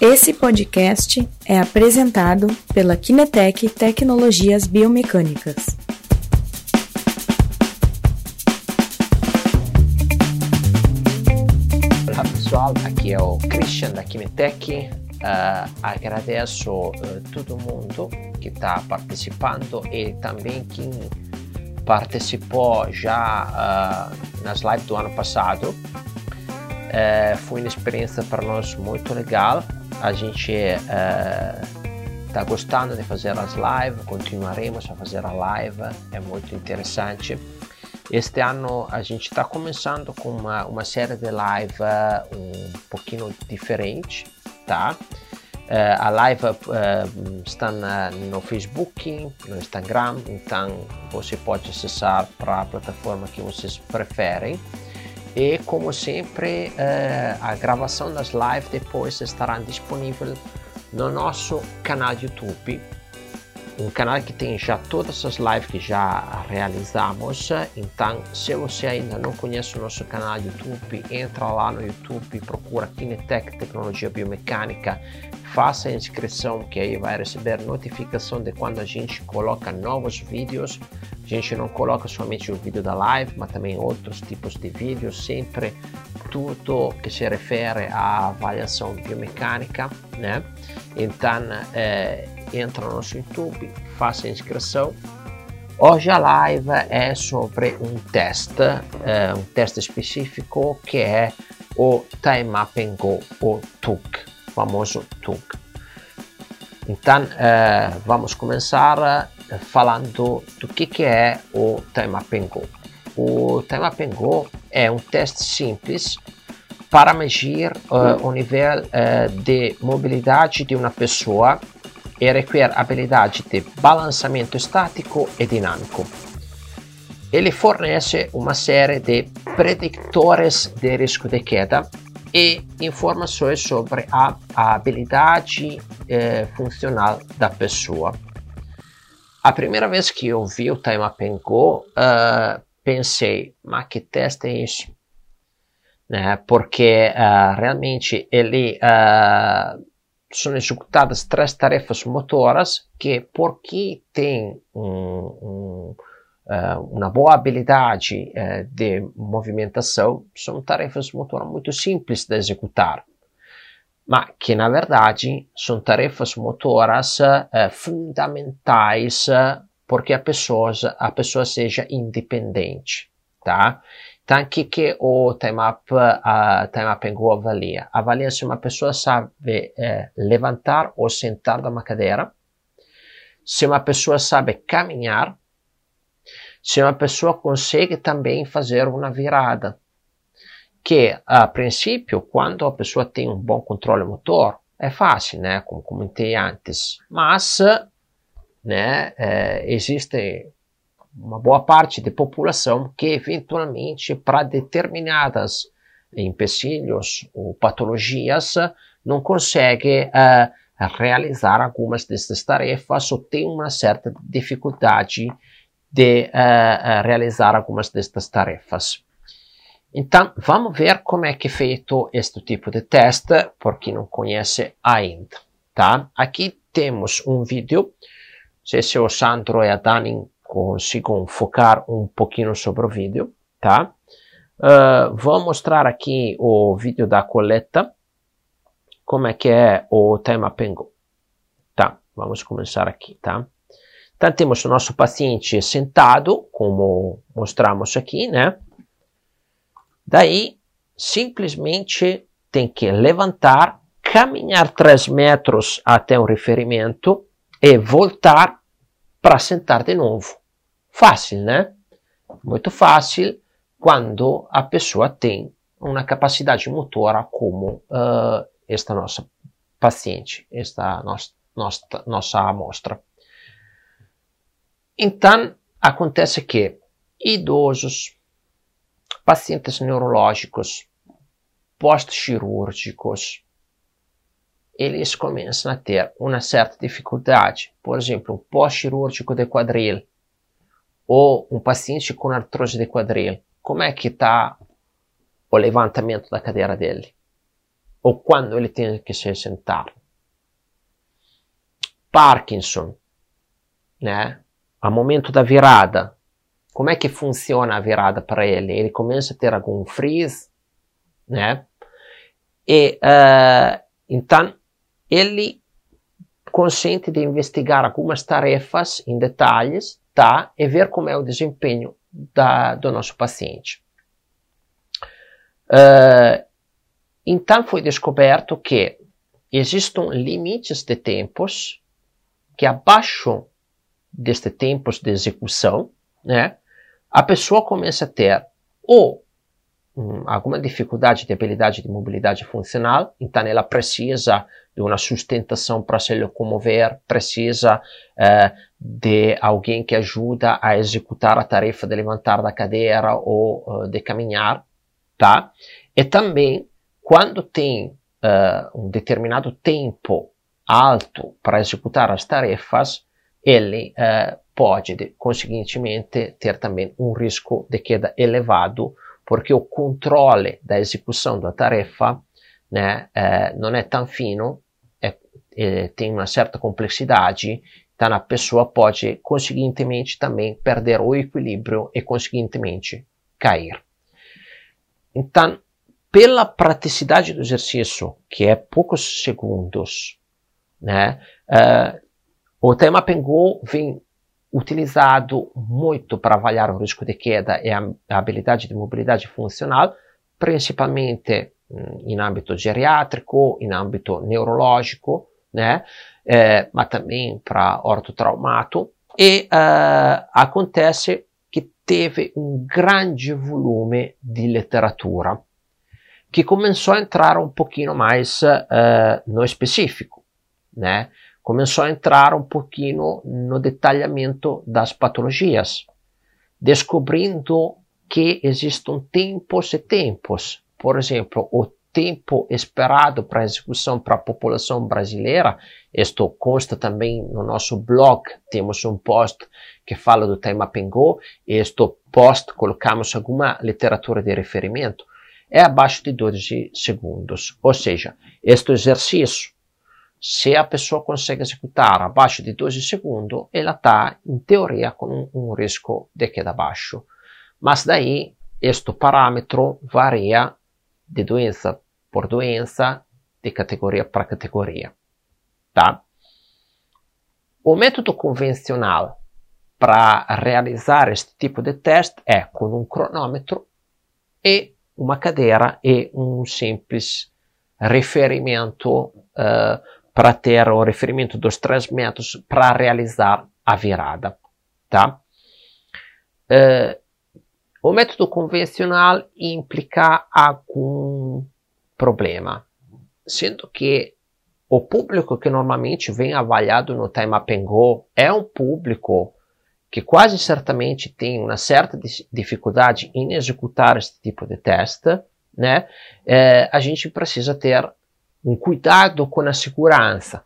Esse podcast é apresentado pela Kinetec Tecnologias Biomecânicas. Olá pessoal, aqui é o Christian da Kinetec. Uh, agradeço uh, todo mundo que está participando e também quem participou já uh, nas lives do ano passado. Uh, foi uma experiência para nós muito legal. A gente está gostando de fazer as lives, continuaremos a fazer a live, é muito interessante. Este ano a gente está começando com uma, uma série de live um pouquinho diferente, tá? Uh, a live uh, está na, no Facebook, no Instagram, então você pode acessar para a plataforma que vocês preferem. E como sempre, uh, a gravação das lives depois estará disponível no nosso canal YouTube um canal que tem já todas as lives que já realizamos. Então, se você ainda não conhece o nosso canal YouTube, entra lá no YouTube, procura Kinetec Tecnologia Biomecânica, faça a inscrição que aí vai receber notificação de quando a gente coloca novos vídeos. A gente não coloca somente o vídeo da live, mas também outros tipos de vídeos, sempre tudo que se refere à avaliação biomecânica, né? Então, é, entra no nosso YouTube, faça a inscrição. Hoje a live é sobre um teste, é, um teste específico que é o Time and Go, o TUC, famoso TUC. Então, é, vamos começar é, falando do que, que é o Time and Go. O Time and Go é um teste simples para medir uh, o nível uh, de mobilidade de uma pessoa e requer habilidade de balançamento estático e dinâmico. Ele fornece uma série de predictores de risco de queda e informações sobre a, a habilidade eh, funcional da pessoa. A primeira vez que eu vi o Time and Go, uh, pensei, mas que teste é isso? Né? Porque uh, realmente ele uh, sono executadas três tarefas motoras que, porque tem um, um, uh, uma boa habilidade uh, de movimentação, são tarefas motoras muito simples de executar, mas que na verdade são tarefas motoras uh, fundamentais porque a pessoa, a pessoa seja independente, tá? Então, o que, o Time Up, uh, time up and Go avalia? Avalia se uma pessoa sabe eh, levantar ou sentar uma cadeira, se uma pessoa sabe caminhar, se uma pessoa consegue também fazer uma virada. Que, a princípio, quando a pessoa tem um bom controle motor, é fácil, né? Como comentei antes. Mas, né, eh, existe uma boa parte da população que eventualmente para determinadas empecilhos ou patologias não consegue uh, realizar algumas dessas tarefas ou tem uma certa dificuldade de uh, realizar algumas destas tarefas. Então, vamos ver como é que é feito este tipo de teste, por quem não conhece ainda. Tá? Aqui temos um vídeo, não sei se o Sandro e a Dani consigo focar um pouquinho sobre o vídeo, tá? Uh, vou mostrar aqui o vídeo da coleta, como é que é o tema Pengo. Tá, vamos começar aqui, tá? Então temos o nosso paciente sentado, como mostramos aqui, né? Daí, simplesmente tem que levantar, caminhar 3 metros até o referimento e voltar para sentar de novo. Fácil, né? Muito fácil quando a pessoa tem uma capacidade motora como uh, esta nossa paciente, esta nossa, nossa, nossa amostra. Então, acontece que idosos, pacientes neurológicos, pós-cirúrgicos, eles começam a ter uma certa dificuldade. Por exemplo, um pós-cirúrgico de quadril ou um paciente com artrose de quadril, como é que está o levantamento da cadeira dele? ou quando ele tem que se sentar. Parkinson, né? A momento da virada, como é que funciona a virada para ele? Ele começa a ter algum freeze, né? E uh, então ele consente de investigar algumas tarefas em detalhes, tá? E ver como é o desempenho da, do nosso paciente. Uh, então foi descoberto que existem limites de tempos que abaixo deste tempos de execução, né, a pessoa começa a ter ou hum, alguma dificuldade de habilidade de mobilidade funcional, então ela precisa de uma sustentação para se locomover, precisa eh, de alguém que ajuda a executar a tarefa de levantar da cadeira ou uh, de caminhar, tá? E também, quando tem uh, um determinado tempo alto para executar as tarefas, ele uh, pode, conseguintemente, ter também um risco de queda elevado, porque o controle da execução da tarefa né, não é tão fino, é, é, tem uma certa complexidade, então a pessoa pode, conseguintemente, também perder o equilíbrio e, conseguintemente, cair. Então, pela praticidade do exercício, que é poucos segundos, né, uh, o tema Pengu vem utilizado muito para avaliar o risco de queda e a, habilidade de mobilidade funcional, principalmente hum, em âmbito geriátrico, em âmbito neurológico, né? É, mas também para ortotraumato. E uh, acontece que teve um grande volume de literatura que começou a entrar um pouquinho mais uh, no específico, né? Começou a entrar um pouquinho no detalhamento das patologias, descobrindo que existem tempos e tempos. Por exemplo, o tempo esperado para execução para a população brasileira. Isto consta também no nosso blog. Temos um post que fala do tema Pengô. E este post colocamos alguma literatura de referimento. É abaixo de 12 segundos. Ou seja, este exercício, se a pessoa consegue executar abaixo de 12 segundos, ela está, em teoria, com um, um risco de queda baixo. Mas daí, este parâmetro varia de doença por doença, de categoria para categoria. Tá? O método convencional para realizar este tipo de teste é com um cronômetro e uma cadeira e um simples referimento uh, para ter o referimento dos três métodos para realizar a virada. Tá? Uh, o método convencional implica algum problema, sendo que o público que normalmente vem avaliado no Time Go é um público que quase certamente tem uma certa dificuldade em executar este tipo de teste, né? É, a gente precisa ter um cuidado com a segurança,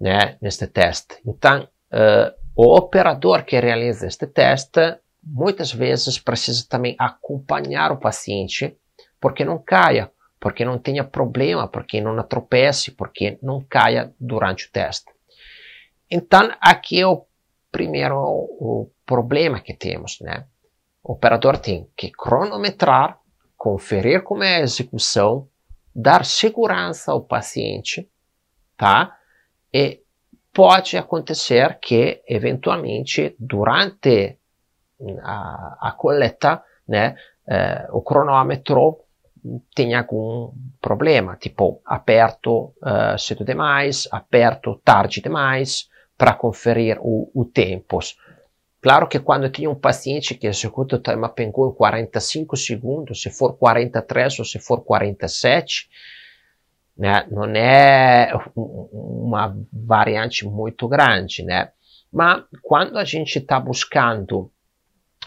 né? Neste teste. Então, uh, o operador que realiza este teste muitas vezes precisa também acompanhar o paciente porque não caia, porque não tenha problema, porque não atropece, porque não caia durante o teste. Então, aqui é o primeiro o problema que temos, né? O operador tem que cronometrar, conferir como é a execução, dar segurança ao paciente, tá? E pode acontecer que, eventualmente, durante a, a coleta, né, eh, o cronômetro tem algum problema, tipo aperto uh, cedo demais, aperto tarde demais, para conferir o, o tempos. Claro que quando tem um paciente que executa o tema Pengu em 45 segundos, se for 43 ou se for 47, né, não é uma variante muito grande, né? Mas quando a gente está buscando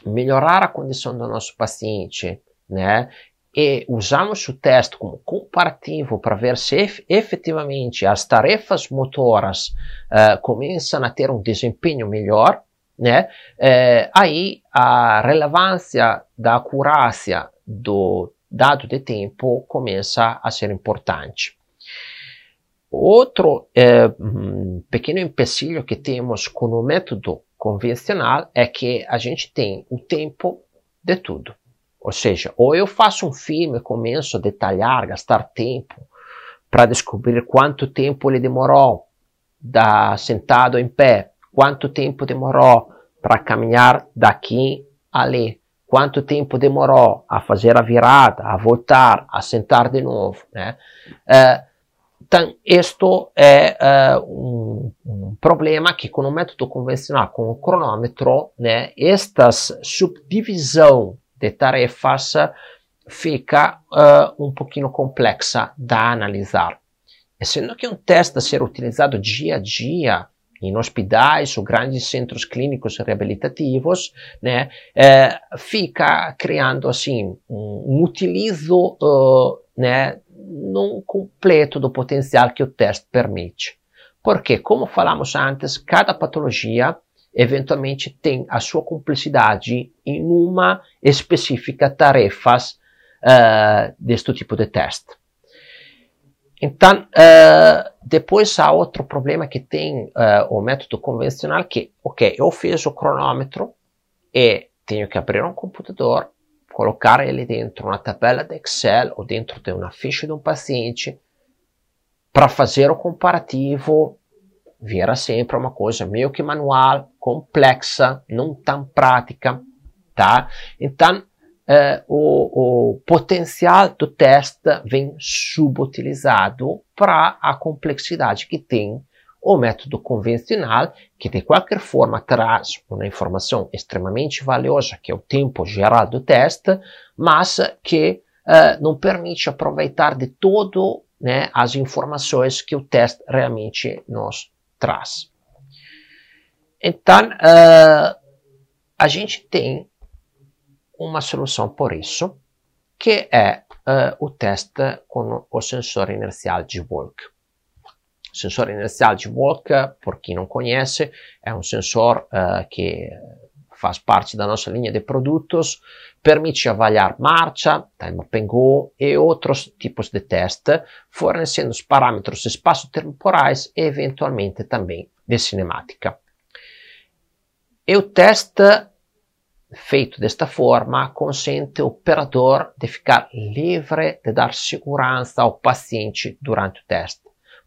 melhorar a condição do nosso paciente, né, e usamos o teste como comparativo para ver se efetivamente as tarefas motoras uh, começam a ter um desempenho melhor, né? Uh, aí a relevância da acurácia do, dado de tempo começa a ser importante. Outro é, pequeno empecilho que temos com o método convencional é que a gente tem o tempo de tudo. Ou seja, ou eu faço um filme começo a detalhar, gastar tempo para descobrir quanto tempo ele demorou da, sentado em pé, quanto tempo demorou para caminhar daqui ali, quanto tempo demorou a fazer a virada, a voltar, a sentar de novo. Né? Uh, então, isto é uh, um, um, problema que com o método convencional, com o cronômetro, né, estas subdivisão de tarefas fica uh, um pouquinho complexa da analisar. E sendo que um teste a ser utilizado dia a dia em hospitais ou grandes centros clínicos reabilitativos, né, eh, fica criando assim um, utilizo uh, né, não completo do potencial que o teste permite. Porque, como falamos antes, cada patologia eventualmente tem a sua complexidade em uma específica tarefas uh, deste tipo de teste. Então, uh, depois há outro problema que tem uh, o método convencional que, ok, eu fiz o cronômetro e tenho que abrir um computador, colocar ele dentro uma tabela de Excel ou dentro de uma ficha de um paciente para fazer o comparativo vira sempre uma coisa meio que manual, complexa, não tão prática, tá? Então, eh, o, o, potencial do teste vem subutilizado para a complexidade que tem o método convencional, que de qualquer forma traz uma informação extremamente valiosa, que é o tempo geral do teste, mas que uh, não permite aproveitar de todo né, as informações que o teste realmente nos traz. Então, uh, a gente tem uma solução por isso, que é uh, o teste com o sensor inercial de Volk. O sensor inercial de Volk, por quem não conhece, é um sensor uh, que faz parte da nossa linha de produtos, permite avaliar marcha, time up and go e outros tipos de teste, fornecendo os parâmetros espaço-temporais e eventualmente também de cinemática. E o teste feito desta forma consente ao operador de ficar livre de dar segurança ao paciente durante o teste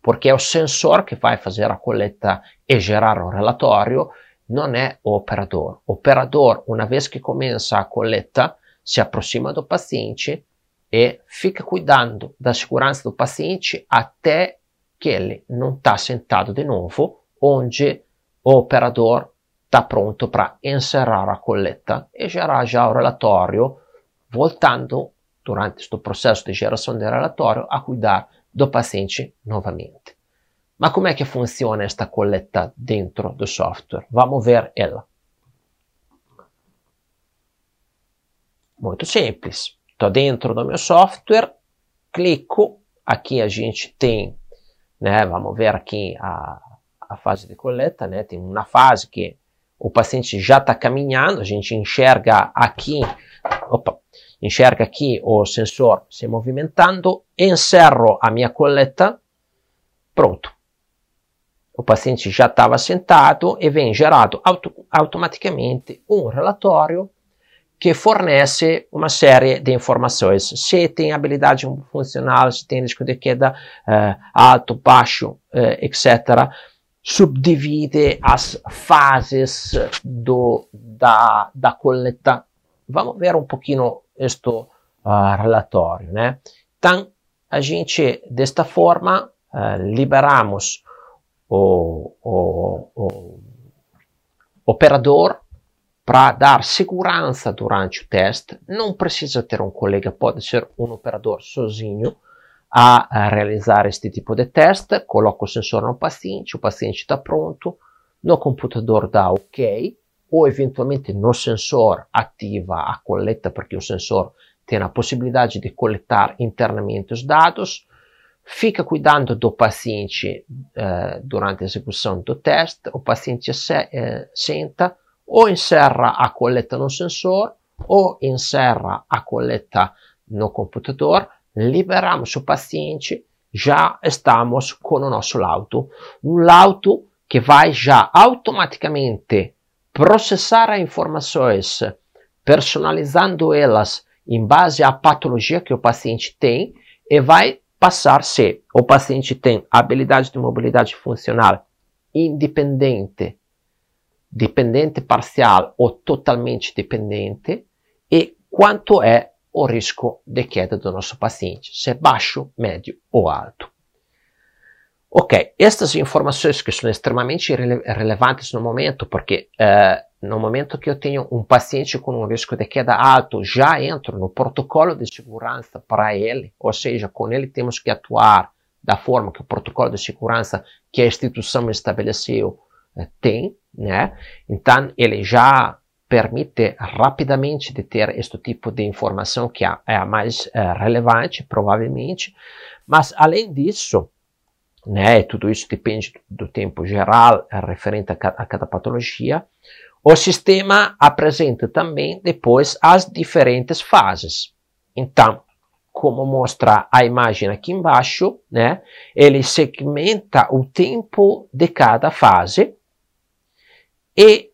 porque é o sensor que vai fazer a coleta e gerar o relatório, não é o operador. O operador, uma vez que começa a coleta, se aproxima do paciente e fica cuidando da segurança do paciente até que ele não está sentado de novo, onde o operador está pronto para encerrar a coleta e gerar já o relatório, voltando durante este processo de geração de relatório a cuidar do paciente novamente. Mas como é que funciona esta coleta dentro do software? Vamos ver ela. Muito simples. Estou dentro do meu software, clico, aqui a gente tem, né, vamos ver aqui a, a fase de coleta, né, tem uma fase que o paciente já está caminhando, a gente enxerga aqui, opa, enxerga aqui o sensor se movimentando, encerro a minha coleta, pronto. O paciente já estava sentado e vem gerado auto automaticamente um relatório que fornece uma série de informações. Se tem habilidade funcional, se tem risco de queda uh, alto, baixo, uh, eh, etc. Subdivide as fases do, da, da coleta. Vamos ver um pouquinho este uh, relatório, né? Então, a gente, desta forma, uh, liberamos o, o, o operador para dar segurança durante o teste. Não precisa ter um colega, pode ser um operador sozinho a, realizar este tipo de teste. Coloca o sensor no paciente, o paciente está pronto, no computador dá OK, ou eventualmente no sensor ativa a coleta, porque o sensor tem a possibilidade de coletar internamente os dados, fica cuidando do paciente uh, durante a execução do teste, o paciente se, uh, senta ou encerra a coleta no sensor ou encerra a coleta no computador, liberamos o paciente, já estamos com o nosso laudo. Um laudo que vai já automaticamente processar as informações, personalizando elas em base à patologia que o paciente tem e vai passar se o paciente tem habilidade de mobilidade funcional independente, dependente parcial ou totalmente dependente e quanto é o risco de queda do nosso paciente, se é baixo, médio ou alto. Ok, estas informações que são extremamente rele relevantes no momento, porque uh, no momento que eu tenho um paciente com um risco de queda alto, já entro no protocolo de segurança para ele, ou seja, com ele temos que atuar da forma que o protocolo de segurança que a instituição estabeleceu uh, tem, né? Então ele já permite rapidamente de ter este tipo de informação que é a mais uh, relevante, provavelmente, mas além disso né? Tudo isso depende do tempo geral é referente a, a cada patologia. O sistema apresenta também depois as diferentes fases. Então, como mostra a imagem aqui embaixo, né? Ele segmenta o tempo de cada fase e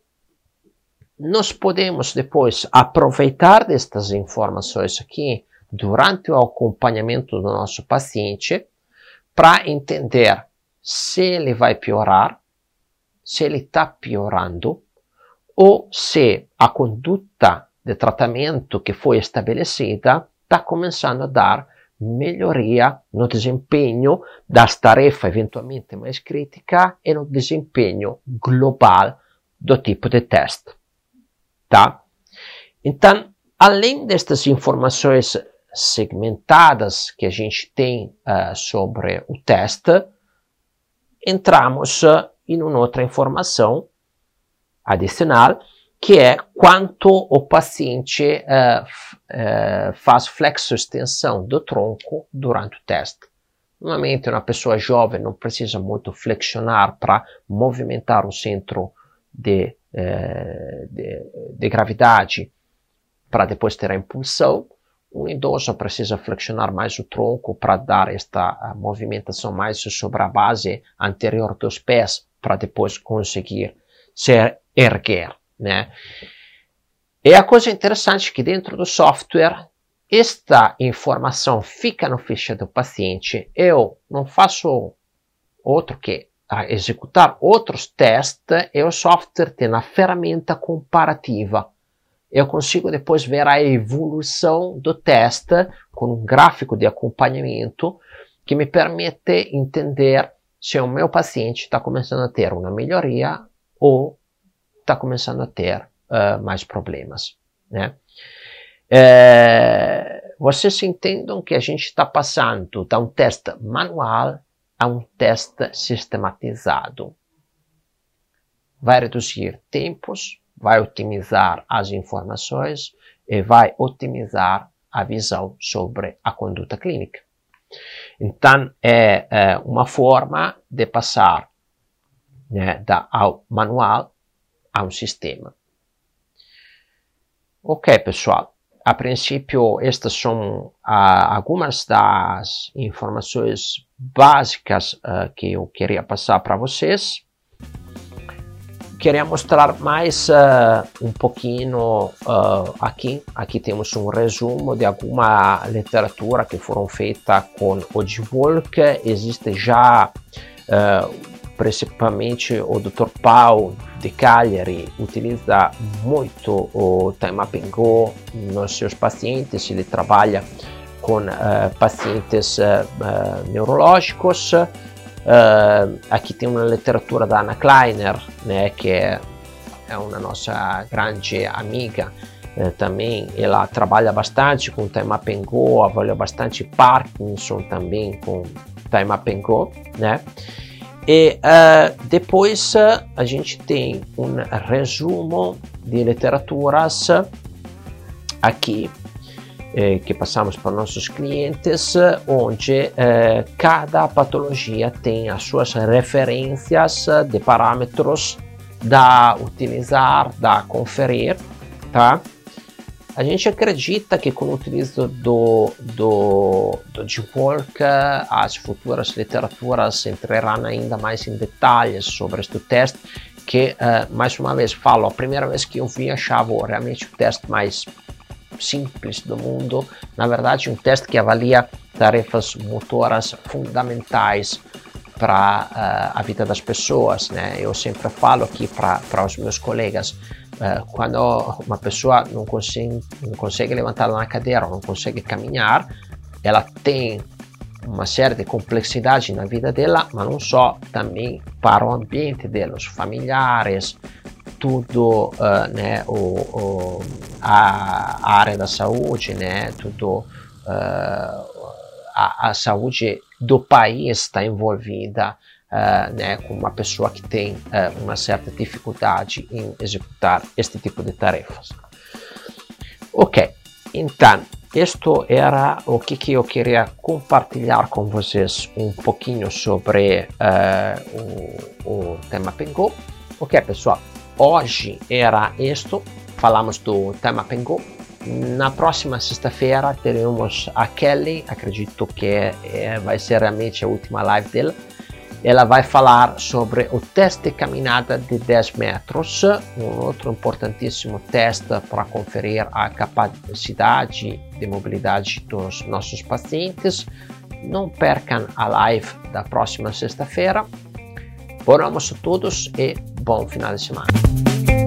nós podemos depois aproveitar destas informações aqui durante o acompanhamento do nosso paciente para entender se ele vai piorar, se ele está piorando, ou se a conduta de tratamento que foi estabelecida está começando a dar melhoria no desempenho das tarefas eventualmente mais críticas e no desempenho global do tipo de teste. Tá? Então, além destas informações segmentadas que a gente tem uh, sobre o teste, entramos uh, em uma outra informação adicional, que é quanto o paciente uh, faz flexo-extensão do tronco durante o teste. Normalmente, uma pessoa jovem não precisa muito flexionar para movimentar o centro de, de, de gravidade para depois ter a impulsão. Um idoso precisa flexionar mais o tronco para dar esta movimentação mais sobre a base anterior dos pés para depois conseguir se erguer, né? E a coisa interessante é que dentro do software esta informação fica no ficha do paciente. Eu não faço outro que executar outros testes e o software tem a ferramenta comparativa eu consigo depois ver a evolução do teste com um gráfico de acompanhamento que me permite entender se o meu paciente está começando a ter uma melhoria ou está começando a ter uh, mais problemas. Né? É, vocês entendam que a gente está passando de um teste manual a um teste sistematizado. Vai reduzir tempos, vai otimizar as informações e vai otimizar a visão sobre a conduta clínica. Então, é, é uma forma de passar né, da, ao manual a um sistema. Ok, pessoal. A princípio, estas são ah, algumas das informações básicas ah, que eu queria passar para vocês queria mostrar mais uh, um pouquinho aqui. Aqui temos um resumo de alguma literatura que foram feita com o Dvolk. Existe já, principalmente o Dr. Paul de Cagliari, utiliza muito o Time Mapping Go nos seus pacientes. Ele trabalha com pacientes neurológicos. Uh, aqui tem uma literatura da Anna Kleiner, né, que é, é uma nossa grande amiga uh, também. Ela trabalha bastante com Time Up Go, avalia bastante Parkinson também com Time Up Go, né? E uh, depois a gente tem um resumo de literaturas aqui eh, que passamos para nossos clientes, onde eh, cada patologia tem as suas referências de parâmetros da utilizar, da conferir, tá? A gente acredita que com o utilizzo do, do, do Deep Work as futuras literaturas entrarão ainda mais em detalhes sobre este teste que, uh, mais uma vez, falo, a primeira vez que eu vi achava realmente o teste mais simples do mundo, na verdade um teste que avalia tarefas motoras fundamentais para uh, a vida das pessoas, né? Eu sempre falo aqui para os meus colegas, uh, quando uma pessoa não consegue, não consegue levantar na cadeira, não consegue caminhar, ela tem uma série de complexidade na vida dela, mas não só, também para o ambiente dela, os familiares, tudo, uh, né, o, o, a, área da saúde, né, tudo, a, a, saúde do país está envolvida, uh, né, com uma pessoa que tem uma certa dificuldade em executar este tipo de tarefas. Ok, então, isto era o que, que eu queria compartilhar com vocês um pouquinho sobre o, o tema Pengu. Ok, pessoal, Hoje era isto, falamos do tema Pengu. Na próxima sexta-feira teremos a Kelly, acredito que é, vai ser realmente a última live dela. Ela vai falar sobre o teste de caminhada de 10 metros, um outro importantíssimo teste para conferir a capacidade de mobilidade dos nossos pacientes. Não percam a live da próxima sexta-feira. Bom almoço a todos e bom final de semana.